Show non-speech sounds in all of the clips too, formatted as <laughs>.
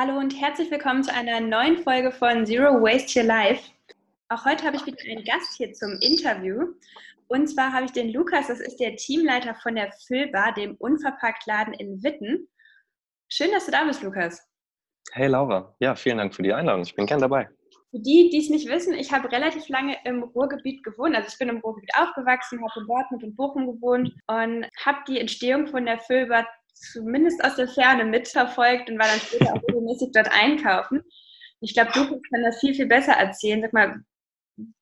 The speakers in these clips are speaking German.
Hallo und herzlich willkommen zu einer neuen Folge von Zero Waste Your Life. Auch heute habe ich wieder einen Gast hier zum Interview. Und zwar habe ich den Lukas, das ist der Teamleiter von der Füllbar, dem Unverpacktladen in Witten. Schön, dass du da bist, Lukas. Hey Laura, ja, vielen Dank für die Einladung. Ich bin gern dabei. Für die, die es nicht wissen, ich habe relativ lange im Ruhrgebiet gewohnt. Also ich bin im Ruhrgebiet aufgewachsen, habe in Dortmund und Bochum gewohnt und habe die Entstehung von der Füllbar zumindest aus der Ferne mitverfolgt und war dann später auch regelmäßig dort einkaufen. Ich glaube, du kannst das viel, viel besser erzählen. Sag mal,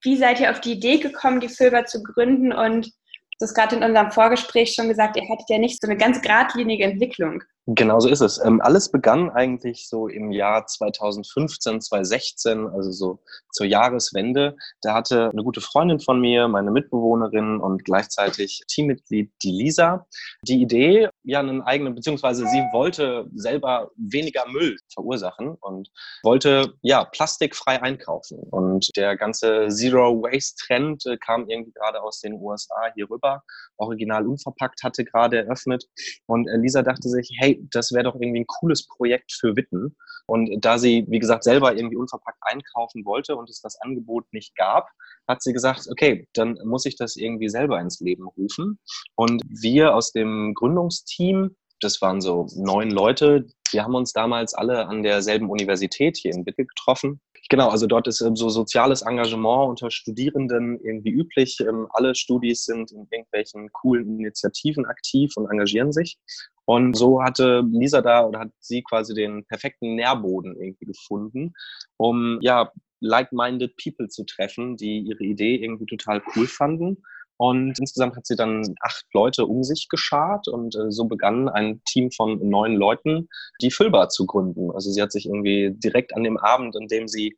wie seid ihr auf die Idee gekommen, die Silber zu gründen? Und du hast gerade in unserem Vorgespräch schon gesagt, ihr hattet ja nicht so eine ganz geradlinige Entwicklung. Genau so ist es. Ähm, alles begann eigentlich so im Jahr 2015, 2016, also so zur Jahreswende. Da hatte eine gute Freundin von mir, meine Mitbewohnerin und gleichzeitig Teammitglied, die Lisa, die Idee, ja, einen eigenen, beziehungsweise sie wollte selber weniger Müll verursachen und wollte, ja, plastikfrei einkaufen. Und der ganze Zero Waste Trend äh, kam irgendwie gerade aus den USA hier rüber. Original unverpackt hatte gerade eröffnet. Und äh, Lisa dachte sich, hey, das wäre doch irgendwie ein cooles Projekt für Witten. Und da sie, wie gesagt, selber irgendwie unverpackt einkaufen wollte und es das Angebot nicht gab, hat sie gesagt, okay, dann muss ich das irgendwie selber ins Leben rufen. Und wir aus dem Gründungsteam, das waren so neun Leute, wir haben uns damals alle an derselben Universität hier in Wittel getroffen Genau, also dort ist ähm, so soziales Engagement unter Studierenden irgendwie üblich. Ähm, alle Studis sind in irgendwelchen coolen Initiativen aktiv und engagieren sich. Und so hatte Lisa da oder hat sie quasi den perfekten Nährboden irgendwie gefunden, um ja like-minded People zu treffen, die ihre Idee irgendwie total cool fanden und insgesamt hat sie dann acht Leute um sich geschart und äh, so begann ein Team von neun Leuten, die Füllbar zu gründen. Also sie hat sich irgendwie direkt an dem Abend, an dem sie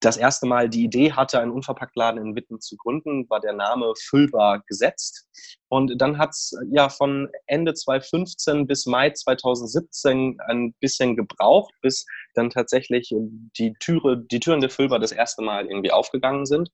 das erste Mal die Idee hatte, einen Unverpacktladen in Witten zu gründen, war der Name Füllbar gesetzt. Und dann hat es ja von Ende 2015 bis Mai 2017 ein bisschen gebraucht, bis dann tatsächlich die Türe, die Türen der Füllbar das erste Mal irgendwie aufgegangen sind.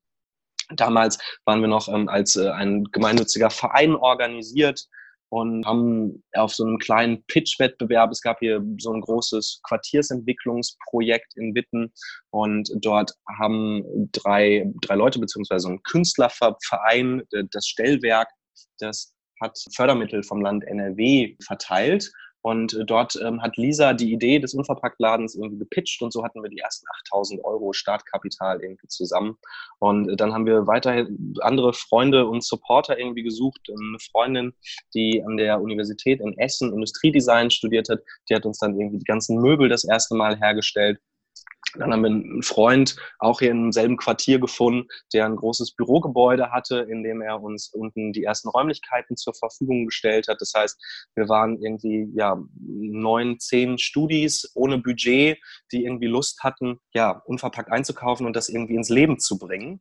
Damals waren wir noch ähm, als äh, ein gemeinnütziger Verein organisiert und haben auf so einem kleinen Pitch-Wettbewerb, es gab hier so ein großes Quartiersentwicklungsprojekt in Witten und dort haben drei, drei Leute beziehungsweise ein Künstlerverein, das Stellwerk, das hat Fördermittel vom Land NRW verteilt und äh, dort ähm, hat Lisa die Idee des Unverpacktladens irgendwie gepitcht und so hatten wir die ersten 8000 Euro Startkapital irgendwie zusammen. Und äh, dann haben wir weiterhin andere Freunde und Supporter irgendwie gesucht. Eine Freundin, die an der Universität in Essen Industriedesign studiert hat, die hat uns dann irgendwie die ganzen Möbel das erste Mal hergestellt. Dann haben wir einen Freund auch hier im selben Quartier gefunden, der ein großes Bürogebäude hatte, in dem er uns unten die ersten Räumlichkeiten zur Verfügung gestellt hat. Das heißt, wir waren irgendwie ja neun, zehn Studis ohne Budget, die irgendwie Lust hatten, ja unverpackt einzukaufen und das irgendwie ins Leben zu bringen.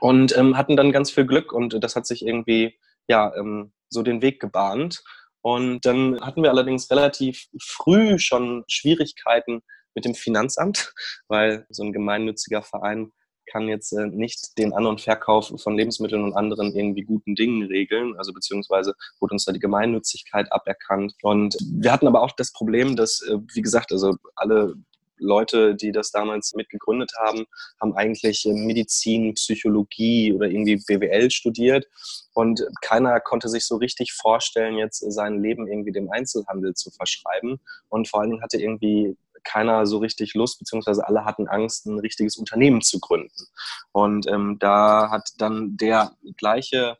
Und ähm, hatten dann ganz viel Glück und das hat sich irgendwie ja ähm, so den Weg gebahnt. Und dann hatten wir allerdings relativ früh schon Schwierigkeiten, mit dem Finanzamt, <laughs> weil so ein gemeinnütziger Verein kann jetzt äh, nicht den An- und Verkauf von Lebensmitteln und anderen irgendwie guten Dingen regeln. Also beziehungsweise wurde uns da die Gemeinnützigkeit aberkannt. Und wir hatten aber auch das Problem, dass, äh, wie gesagt, also alle Leute, die das damals mitgegründet haben, haben eigentlich äh, Medizin, Psychologie oder irgendwie BWL studiert. Und keiner konnte sich so richtig vorstellen, jetzt sein Leben irgendwie dem Einzelhandel zu verschreiben. Und vor allen Dingen hatte irgendwie keiner so richtig Lust, beziehungsweise alle hatten Angst, ein richtiges Unternehmen zu gründen. Und ähm, da hat dann der gleiche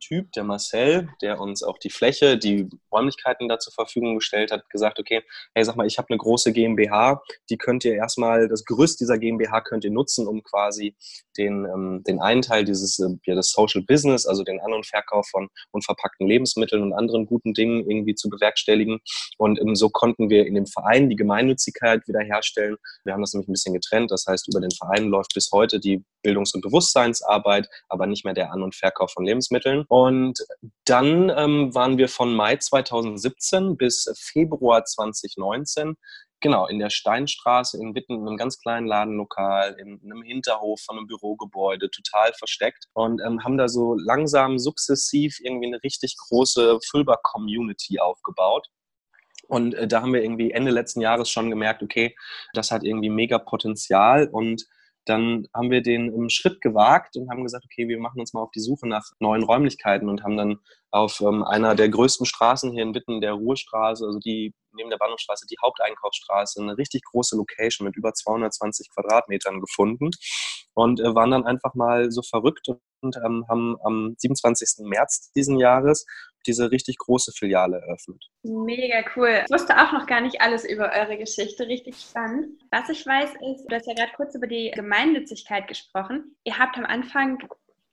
Typ, der Marcel, der uns auch die Fläche, die Räumlichkeiten da zur Verfügung gestellt hat, gesagt, okay, hey, sag mal, ich habe eine große GmbH, die könnt ihr erstmal, das Gerüst dieser GmbH könnt ihr nutzen, um quasi den, ähm, den einen Teil dieses, äh, ja, das Social Business, also den An- und Verkauf von unverpackten Lebensmitteln und anderen guten Dingen irgendwie zu bewerkstelligen. Und ähm, so konnten wir in dem Verein die Gemeinnützigkeit wiederherstellen. Wir haben das nämlich ein bisschen getrennt. Das heißt, über den Verein läuft bis heute die Bildungs- und Bewusstseinsarbeit, aber nicht mehr der An- und Verkauf von Lebensmitteln. Und dann ähm, waren wir von Mai 2017 bis Februar 2019 genau in der Steinstraße in Witten, in einem ganz kleinen Ladenlokal, in, in einem Hinterhof von einem Bürogebäude, total versteckt und ähm, haben da so langsam, sukzessiv irgendwie eine richtig große Füllbar-Community aufgebaut. Und äh, da haben wir irgendwie Ende letzten Jahres schon gemerkt, okay, das hat irgendwie mega Potenzial und dann haben wir den Schritt gewagt und haben gesagt, okay, wir machen uns mal auf die Suche nach neuen Räumlichkeiten und haben dann auf ähm, einer der größten Straßen hier in Witten, der Ruhestraße, also die neben der Bahnhofstraße, die Haupteinkaufsstraße, eine richtig große Location mit über 220 Quadratmetern gefunden und äh, waren dann einfach mal so verrückt und ähm, haben am 27. März diesen Jahres diese richtig große Filiale eröffnet. Mega cool. Ich wusste auch noch gar nicht alles über eure Geschichte. Richtig spannend. Was ich weiß ist, du hast ja gerade kurz über die Gemeinnützigkeit gesprochen. Ihr habt am Anfang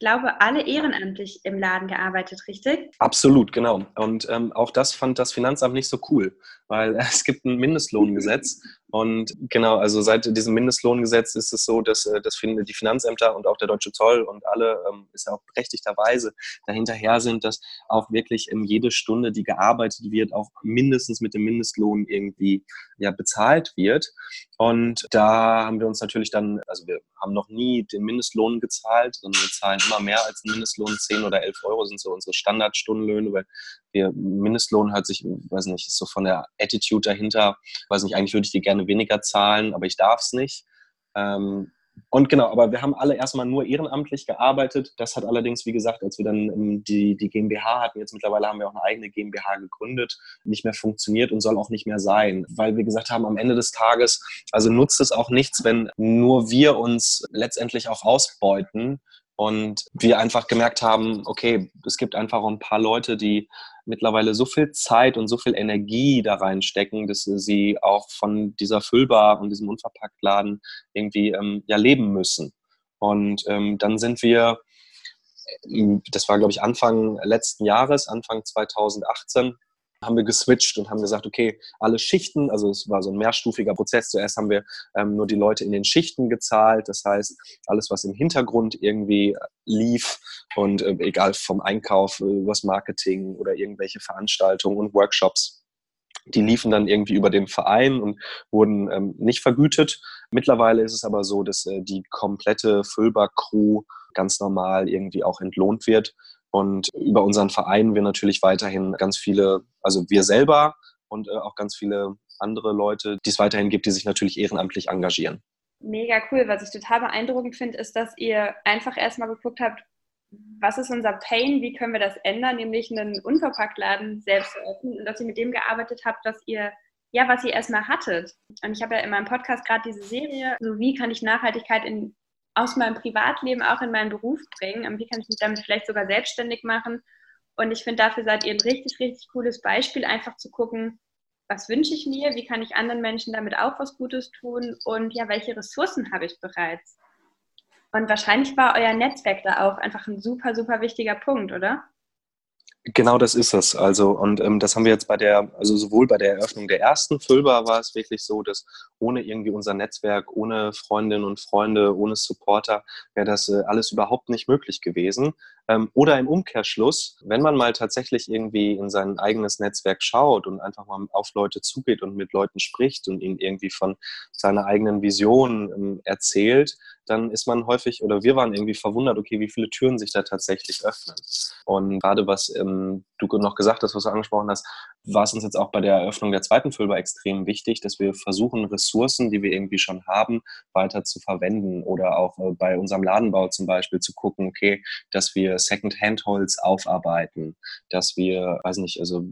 glaube, alle ehrenamtlich im Laden gearbeitet, richtig? Absolut, genau. Und ähm, auch das fand das Finanzamt nicht so cool, weil <laughs> es gibt ein Mindestlohngesetz und genau, also seit diesem Mindestlohngesetz ist es so, dass, äh, dass die Finanzämter und auch der Deutsche Zoll und alle, ähm, ist ja auch berechtigterweise, dahinterher sind, dass auch wirklich jede Stunde, die gearbeitet wird, auch mindestens mit dem Mindestlohn irgendwie ja, bezahlt wird. Und da haben wir uns natürlich dann, also wir haben noch nie den Mindestlohn gezahlt, sondern wir zahlen immer mehr als den Mindestlohn. 10 oder 11 Euro sind so unsere Standardstundenlöhne, weil wir, Mindestlohn hört sich, weiß nicht, ist so von der Attitude dahinter, weiß nicht, eigentlich würde ich dir gerne weniger zahlen, aber ich darf es nicht. Ähm, und genau, aber wir haben alle erstmal nur ehrenamtlich gearbeitet. Das hat allerdings, wie gesagt, als wir dann ähm, die, die GmbH hatten, jetzt mittlerweile haben wir auch eine eigene GmbH gegründet, nicht mehr funktioniert und soll auch nicht mehr sein, weil wir gesagt haben, am Ende des Tages, also nutzt es auch nichts, wenn nur wir uns letztendlich auch ausbeuten, und wir einfach gemerkt haben, okay, es gibt einfach ein paar Leute, die mittlerweile so viel Zeit und so viel Energie da reinstecken, dass sie auch von dieser Füllbar und diesem Unverpacktladen irgendwie ähm, ja leben müssen. Und ähm, dann sind wir, äh, das war glaube ich Anfang letzten Jahres, Anfang 2018, haben wir geswitcht und haben gesagt, okay, alle Schichten, also es war so ein mehrstufiger Prozess. Zuerst haben wir ähm, nur die Leute in den Schichten gezahlt, das heißt, alles, was im Hintergrund irgendwie lief und äh, egal vom Einkauf, äh, übers Marketing oder irgendwelche Veranstaltungen und Workshops, die liefen dann irgendwie über den Verein und wurden ähm, nicht vergütet. Mittlerweile ist es aber so, dass äh, die komplette Füllbar-Crew ganz normal irgendwie auch entlohnt wird. Und über unseren Verein wir natürlich weiterhin ganz viele, also wir selber und äh, auch ganz viele andere Leute, die es weiterhin gibt, die sich natürlich ehrenamtlich engagieren. Mega cool. Was ich total beeindruckend finde, ist, dass ihr einfach erstmal geguckt habt, was ist unser Pain, wie können wir das ändern, nämlich einen Unverpacktladen selbst eröffnen und dass ihr mit dem gearbeitet habt, was ihr ja, was ihr erstmal hattet. Und ich habe ja in meinem Podcast gerade diese Serie, so wie kann ich Nachhaltigkeit in aus meinem Privatleben auch in meinen Beruf bringen wie kann ich mich damit vielleicht sogar selbstständig machen. Und ich finde, dafür seid ihr ein richtig, richtig cooles Beispiel, einfach zu gucken, was wünsche ich mir, wie kann ich anderen Menschen damit auch was Gutes tun und ja, welche Ressourcen habe ich bereits. Und wahrscheinlich war euer Netzwerk da auch einfach ein super, super wichtiger Punkt, oder? Genau das ist es. Also, und ähm, das haben wir jetzt bei der, also sowohl bei der Eröffnung der ersten Füllbar war es wirklich so, dass ohne irgendwie unser Netzwerk, ohne Freundinnen und Freunde, ohne Supporter wäre das äh, alles überhaupt nicht möglich gewesen. Ähm, oder im Umkehrschluss, wenn man mal tatsächlich irgendwie in sein eigenes Netzwerk schaut und einfach mal auf Leute zugeht und mit Leuten spricht und ihnen irgendwie von seiner eigenen Vision ähm, erzählt, dann ist man häufig oder wir waren irgendwie verwundert, okay, wie viele Türen sich da tatsächlich öffnen. Und gerade was ähm, du noch gesagt hast, was du angesprochen hast, war es uns jetzt auch bei der Eröffnung der zweiten Füllbar extrem wichtig, dass wir versuchen, Ressourcen, die wir irgendwie schon haben, weiter zu verwenden oder auch äh, bei unserem Ladenbau zum Beispiel zu gucken, okay, dass wir Second-Hand-Holz aufarbeiten, dass wir, weiß nicht, also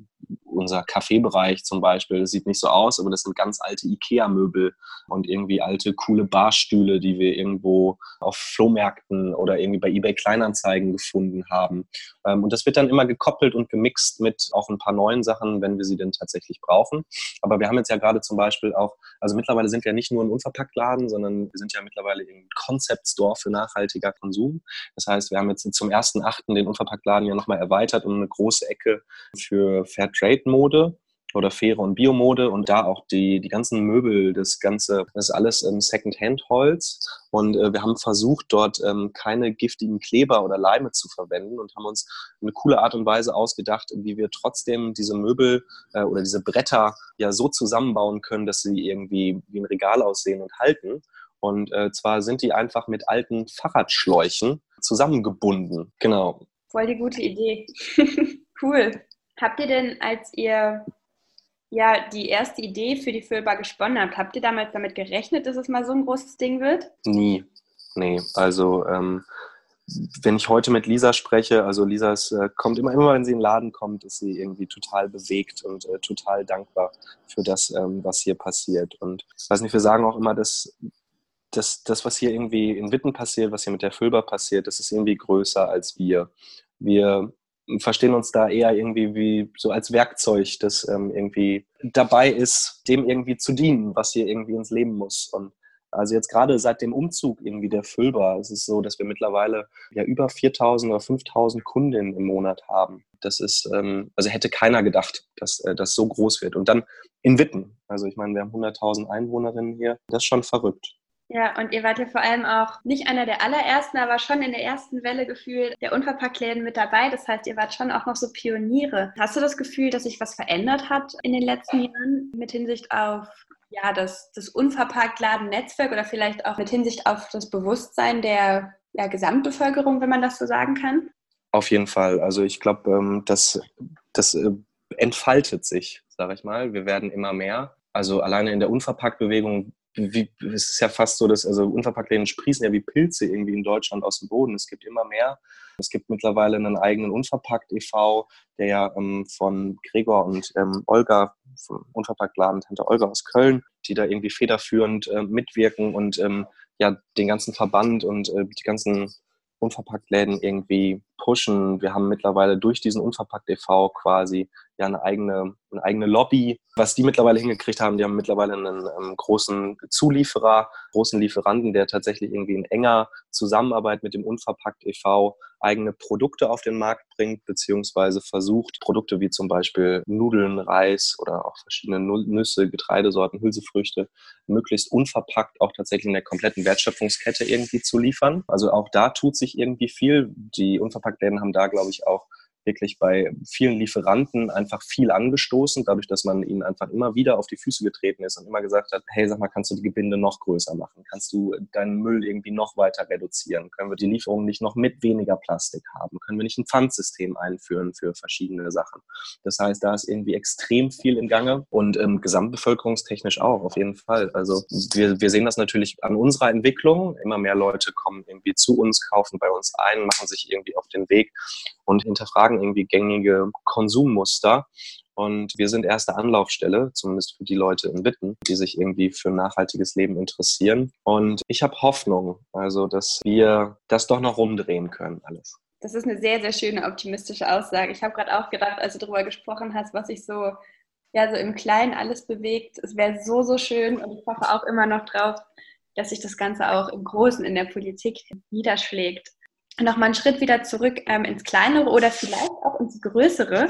unser Kaffeebereich zum Beispiel, das sieht nicht so aus, aber das sind ganz alte Ikea-Möbel und irgendwie alte, coole Barstühle, die wir irgendwo auf Flohmärkten oder irgendwie bei eBay Kleinanzeigen gefunden haben. Ähm, und das wird dann immer gekoppelt und gemixt mit auch ein paar neuen Sachen, wenn wir sie denn tatsächlich brauchen. Aber wir haben jetzt ja gerade zum Beispiel auch, also mittlerweile sind wir nicht nur ein Unverpacktladen, sondern wir sind ja mittlerweile im Concept Store für nachhaltiger Konsum. Das heißt, wir haben jetzt zum ersten Achten den Unverpacktladen ja nochmal erweitert um eine große Ecke für Fairtrade-Mode oder faire und Biomode und da auch die, die ganzen Möbel, das Ganze, das ist alles ähm, Second-Hand-Holz und äh, wir haben versucht, dort ähm, keine giftigen Kleber oder Leime zu verwenden und haben uns eine coole Art und Weise ausgedacht, wie wir trotzdem diese Möbel äh, oder diese Bretter ja so zusammenbauen können, dass sie irgendwie wie ein Regal aussehen und halten. Und äh, zwar sind die einfach mit alten Fahrradschläuchen zusammengebunden. Genau. Voll die gute Idee. <laughs> cool. Habt ihr denn, als ihr ja die erste Idee für die Füllbar gesponnen habt, habt ihr damals damit gerechnet, dass es mal so ein großes Ding wird? Nie. Nee, also ähm, wenn ich heute mit Lisa spreche, also Lisa ist, äh, kommt immer, immer wenn sie in den Laden kommt, ist sie irgendwie total bewegt und äh, total dankbar für das, ähm, was hier passiert. Und ich weiß nicht, wir sagen auch immer, dass das, das, was hier irgendwie in Witten passiert, was hier mit der Füllbar passiert, das ist irgendwie größer als wir. Wir verstehen uns da eher irgendwie wie so als Werkzeug, das ähm, irgendwie dabei ist, dem irgendwie zu dienen, was hier irgendwie ins Leben muss. Und also jetzt gerade seit dem Umzug irgendwie der Füllbar ist es so, dass wir mittlerweile ja über 4000 oder 5000 Kundinnen im Monat haben. Das ist, ähm, also hätte keiner gedacht, dass äh, das so groß wird. Und dann in Witten. Also ich meine, wir haben 100.000 Einwohnerinnen hier. Das ist schon verrückt. Ja, und ihr wart ja vor allem auch nicht einer der allerersten, aber schon in der ersten Welle gefühlt der Unverpacktläden mit dabei. Das heißt, ihr wart schon auch noch so Pioniere. Hast du das Gefühl, dass sich was verändert hat in den letzten Jahren mit Hinsicht auf ja, das, das Unverpacktladen-Netzwerk oder vielleicht auch mit Hinsicht auf das Bewusstsein der ja, Gesamtbevölkerung, wenn man das so sagen kann? Auf jeden Fall. Also ich glaube, ähm, das, das äh, entfaltet sich, sage ich mal. Wir werden immer mehr. Also alleine in der Unverpacktbewegung wie, es ist ja fast so, dass also Unverpacktläden sprießen ja wie Pilze irgendwie in Deutschland aus dem Boden. Es gibt immer mehr. Es gibt mittlerweile einen eigenen Unverpackt e.V., der ja ähm, von Gregor und ähm, Olga vom Unverpacktladen Tante Olga aus Köln, die da irgendwie federführend äh, mitwirken und ähm, ja den ganzen Verband und äh, die ganzen Unverpacktläden irgendwie pushen. Wir haben mittlerweile durch diesen Unverpackt e.V. quasi ja eine eigene, eine eigene Lobby. Was die mittlerweile hingekriegt haben, die haben mittlerweile einen ähm, großen Zulieferer, großen Lieferanten, der tatsächlich irgendwie in enger Zusammenarbeit mit dem Unverpackt e.V. eigene Produkte auf den Markt bringt, beziehungsweise versucht, Produkte wie zum Beispiel Nudeln, Reis oder auch verschiedene Nüsse, Getreidesorten, Hülsefrüchte, möglichst unverpackt auch tatsächlich in der kompletten Wertschöpfungskette irgendwie zu liefern. Also auch da tut sich irgendwie viel. Die Unverpacktläden haben da, glaube ich, auch wirklich bei vielen Lieferanten einfach viel angestoßen, dadurch, dass man ihnen einfach immer wieder auf die Füße getreten ist und immer gesagt hat, hey, sag mal, kannst du die Gebinde noch größer machen? Kannst du deinen Müll irgendwie noch weiter reduzieren? Können wir die Lieferungen nicht noch mit weniger Plastik haben? Können wir nicht ein Pfandsystem einführen für verschiedene Sachen? Das heißt, da ist irgendwie extrem viel im Gange und ähm, gesamtbevölkerungstechnisch auch, auf jeden Fall. Also wir, wir sehen das natürlich an unserer Entwicklung. Immer mehr Leute kommen irgendwie zu uns, kaufen bei uns ein, machen sich irgendwie auf den Weg und hinterfragen irgendwie gängige Konsummuster. Und wir sind erste Anlaufstelle, zumindest für die Leute in Witten, die sich irgendwie für nachhaltiges Leben interessieren. Und ich habe Hoffnung, also dass wir das doch noch rumdrehen können, alles. Das ist eine sehr, sehr schöne optimistische Aussage. Ich habe gerade auch gedacht, als du darüber gesprochen hast, was sich so, ja, so im Kleinen alles bewegt. Es wäre so, so schön und ich hoffe auch immer noch drauf, dass sich das Ganze auch im Großen in der Politik niederschlägt nochmal einen Schritt wieder zurück ähm, ins Kleinere oder vielleicht auch ins Größere.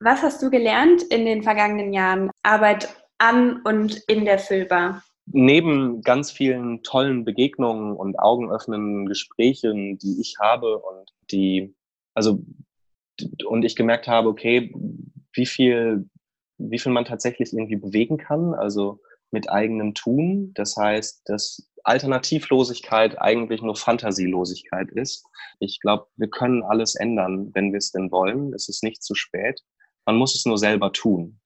Was hast du gelernt in den vergangenen Jahren Arbeit an und in der Füllbar? Neben ganz vielen tollen Begegnungen und augenöffnenden Gesprächen, die ich habe und die, also, und ich gemerkt habe, okay, wie viel, wie viel man tatsächlich irgendwie bewegen kann, also mit eigenem Tun. Das heißt, dass Alternativlosigkeit eigentlich nur Fantasielosigkeit ist. Ich glaube, wir können alles ändern, wenn wir es denn wollen. Es ist nicht zu spät. Man muss es nur selber tun.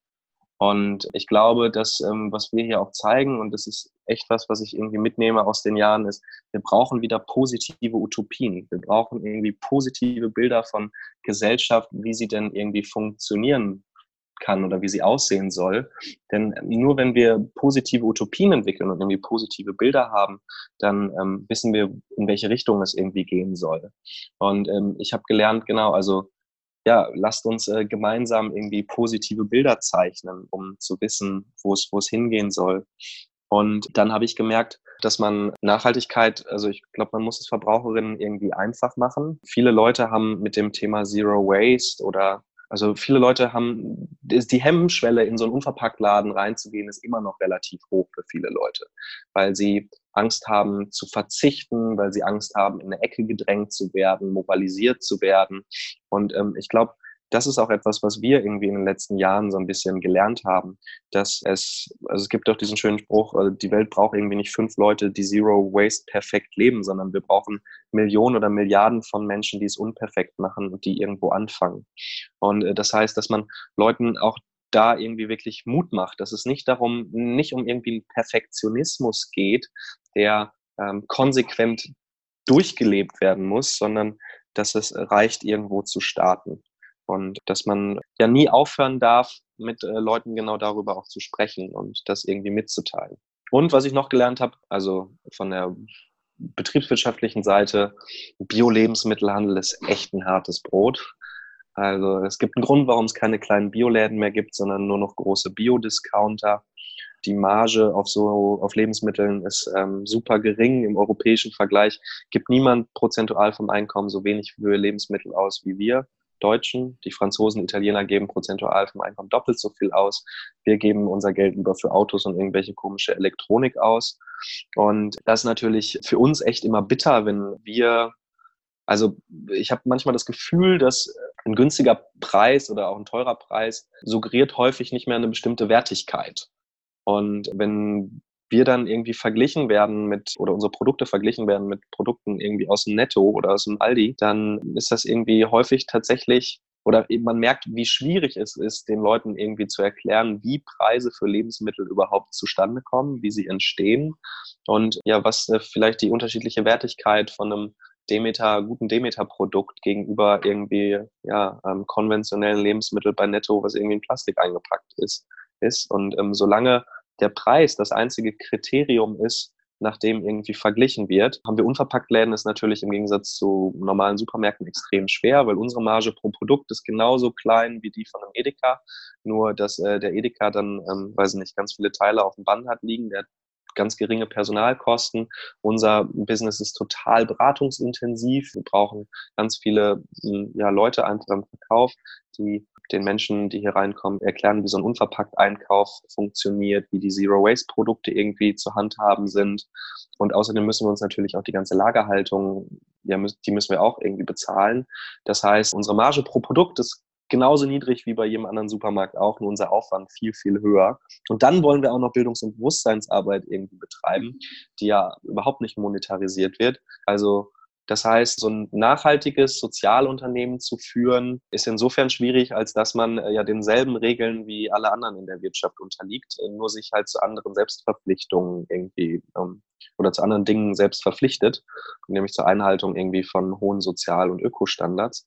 Und ich glaube, dass ähm, was wir hier auch zeigen, und das ist echt was, was ich irgendwie mitnehme aus den Jahren, ist, wir brauchen wieder positive Utopien. Wir brauchen irgendwie positive Bilder von Gesellschaft, wie sie denn irgendwie funktionieren kann oder wie sie aussehen soll. Denn nur wenn wir positive Utopien entwickeln und irgendwie positive Bilder haben, dann ähm, wissen wir, in welche Richtung es irgendwie gehen soll. Und ähm, ich habe gelernt, genau, also ja, lasst uns äh, gemeinsam irgendwie positive Bilder zeichnen, um zu wissen, wo es wo es hingehen soll. Und dann habe ich gemerkt, dass man Nachhaltigkeit, also ich glaube, man muss es Verbraucherinnen irgendwie einfach machen. Viele Leute haben mit dem Thema Zero Waste oder also viele Leute haben, die Hemmschwelle in so einen Unverpacktladen reinzugehen, ist immer noch relativ hoch für viele Leute, weil sie Angst haben zu verzichten, weil sie Angst haben, in eine Ecke gedrängt zu werden, mobilisiert zu werden. Und ähm, ich glaube, das ist auch etwas, was wir irgendwie in den letzten Jahren so ein bisschen gelernt haben, dass es, also es gibt doch diesen schönen Spruch, also die Welt braucht irgendwie nicht fünf Leute, die Zero Waste perfekt leben, sondern wir brauchen Millionen oder Milliarden von Menschen, die es unperfekt machen und die irgendwo anfangen. Und äh, das heißt, dass man Leuten auch da irgendwie wirklich Mut macht, dass es nicht darum, nicht um irgendwie Perfektionismus geht, der ähm, konsequent durchgelebt werden muss, sondern dass es reicht, irgendwo zu starten. Und dass man ja nie aufhören darf, mit äh, Leuten genau darüber auch zu sprechen und das irgendwie mitzuteilen. Und was ich noch gelernt habe, also von der betriebswirtschaftlichen Seite, Bio-Lebensmittelhandel ist echt ein hartes Brot. Also es gibt einen Grund, warum es keine kleinen Bioläden mehr gibt, sondern nur noch große Bio-Discounter. Die Marge auf so auf Lebensmitteln ist ähm, super gering im europäischen Vergleich. Gibt niemand prozentual vom Einkommen so wenig für Lebensmittel aus wie wir. Deutschen. Die Franzosen, Italiener geben prozentual vom Einkommen doppelt so viel aus. Wir geben unser Geld lieber für Autos und irgendwelche komische Elektronik aus. Und das ist natürlich für uns echt immer bitter, wenn wir also ich habe manchmal das Gefühl, dass ein günstiger Preis oder auch ein teurer Preis suggeriert häufig nicht mehr eine bestimmte Wertigkeit. Und wenn wir dann irgendwie verglichen werden mit, oder unsere Produkte verglichen werden mit Produkten irgendwie aus dem Netto oder aus dem Aldi, dann ist das irgendwie häufig tatsächlich oder man merkt, wie schwierig es ist, den Leuten irgendwie zu erklären, wie Preise für Lebensmittel überhaupt zustande kommen, wie sie entstehen und ja, was äh, vielleicht die unterschiedliche Wertigkeit von einem Demeter, guten Demeter-Produkt gegenüber irgendwie ja, ähm, konventionellen Lebensmitteln bei Netto, was irgendwie in Plastik eingepackt ist. ist. Und ähm, solange der Preis das einzige Kriterium ist, nach dem irgendwie verglichen wird, haben wir Unverpacktläden ist natürlich im Gegensatz zu normalen Supermärkten extrem schwer, weil unsere Marge pro Produkt ist genauso klein wie die von einem Edeka, nur dass äh, der Edeka dann, ähm, weiß ich nicht, ganz viele Teile auf dem Band hat liegen, der hat ganz geringe Personalkosten. Unser Business ist total beratungsintensiv. Wir brauchen ganz viele hm, ja, Leute einfach im Verkauf, die den Menschen, die hier reinkommen, erklären, wie so ein unverpackt Einkauf funktioniert, wie die Zero-Waste-Produkte irgendwie zu handhaben sind. Und außerdem müssen wir uns natürlich auch die ganze Lagerhaltung, ja, die müssen wir auch irgendwie bezahlen. Das heißt, unsere Marge pro Produkt ist genauso niedrig wie bei jedem anderen Supermarkt auch, nur unser Aufwand viel, viel höher. Und dann wollen wir auch noch Bildungs- und Bewusstseinsarbeit irgendwie betreiben, die ja überhaupt nicht monetarisiert wird. Also das heißt, so ein nachhaltiges Sozialunternehmen zu führen, ist insofern schwierig, als dass man äh, ja denselben Regeln wie alle anderen in der Wirtschaft unterliegt, äh, nur sich halt zu anderen Selbstverpflichtungen irgendwie ähm, oder zu anderen Dingen selbst verpflichtet, nämlich zur Einhaltung irgendwie von hohen Sozial- und Ökostandards.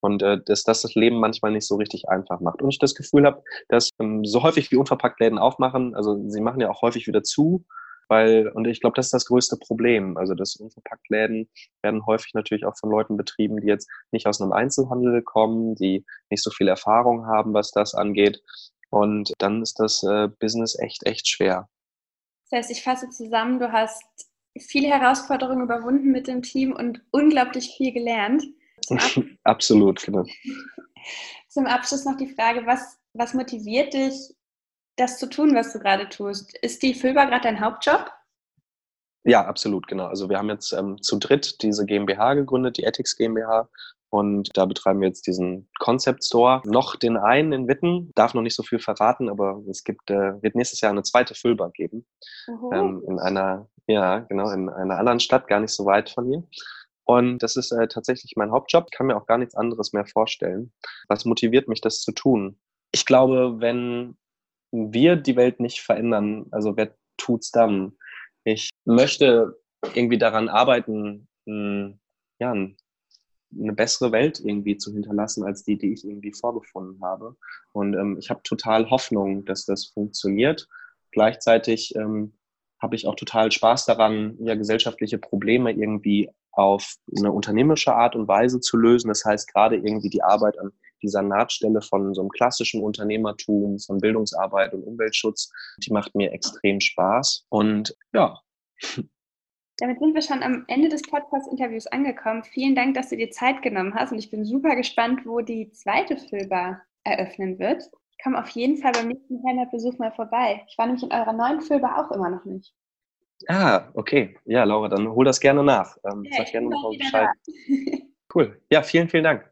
Und äh, dass das das Leben manchmal nicht so richtig einfach macht. Und ich das Gefühl habe, dass ähm, so häufig wie Unverpacktläden aufmachen, also sie machen ja auch häufig wieder zu, weil, und ich glaube, das ist das größte Problem. Also, das Unverpacktläden werden häufig natürlich auch von Leuten betrieben, die jetzt nicht aus einem Einzelhandel kommen, die nicht so viel Erfahrung haben, was das angeht. Und dann ist das äh, Business echt, echt schwer. Das heißt, ich fasse zusammen, du hast viele Herausforderungen überwunden mit dem Team und unglaublich viel gelernt. <laughs> Absolut, genau. <laughs> Zum Abschluss noch die Frage, was, was motiviert dich, das zu tun, was du gerade tust. Ist die Füllbar gerade dein Hauptjob? Ja, absolut, genau. Also wir haben jetzt ähm, zu dritt diese GmbH gegründet, die Ethics GmbH. Und da betreiben wir jetzt diesen Concept Store. Noch den einen in Witten, darf noch nicht so viel verraten, aber es gibt, äh, wird nächstes Jahr eine zweite Füllbar geben. Ähm, in einer, ja, genau, in einer anderen Stadt, gar nicht so weit von hier. Und das ist äh, tatsächlich mein Hauptjob. Ich kann mir auch gar nichts anderes mehr vorstellen. Was motiviert mich, das zu tun? Ich glaube, wenn wir die Welt nicht verändern, also wer tut's dann? Ich möchte irgendwie daran arbeiten, mh, ja, eine bessere Welt irgendwie zu hinterlassen als die, die ich irgendwie vorgefunden habe. Und ähm, ich habe total Hoffnung, dass das funktioniert. Gleichzeitig ähm, habe ich auch total Spaß daran, ja, gesellschaftliche Probleme irgendwie auf eine unternehmerische Art und Weise zu lösen. Das heißt, gerade irgendwie die Arbeit an dieser Nahtstelle von so einem klassischen Unternehmertum, von Bildungsarbeit und Umweltschutz, die macht mir extrem Spaß. Und ja. Damit sind wir schon am Ende des Podcast-Interviews angekommen. Vielen Dank, dass du dir Zeit genommen hast und ich bin super gespannt, wo die zweite Füllbar eröffnen wird. Ich komme auf jeden Fall beim nächsten Heimatbesuch mal vorbei. Ich war nämlich in eurer neuen Füllbar auch immer noch nicht. Ah, okay. Ja, Laura, dann hol das gerne nach. Ähm, ja, sag gerne noch Bescheid. <laughs> cool. Ja, vielen, vielen Dank.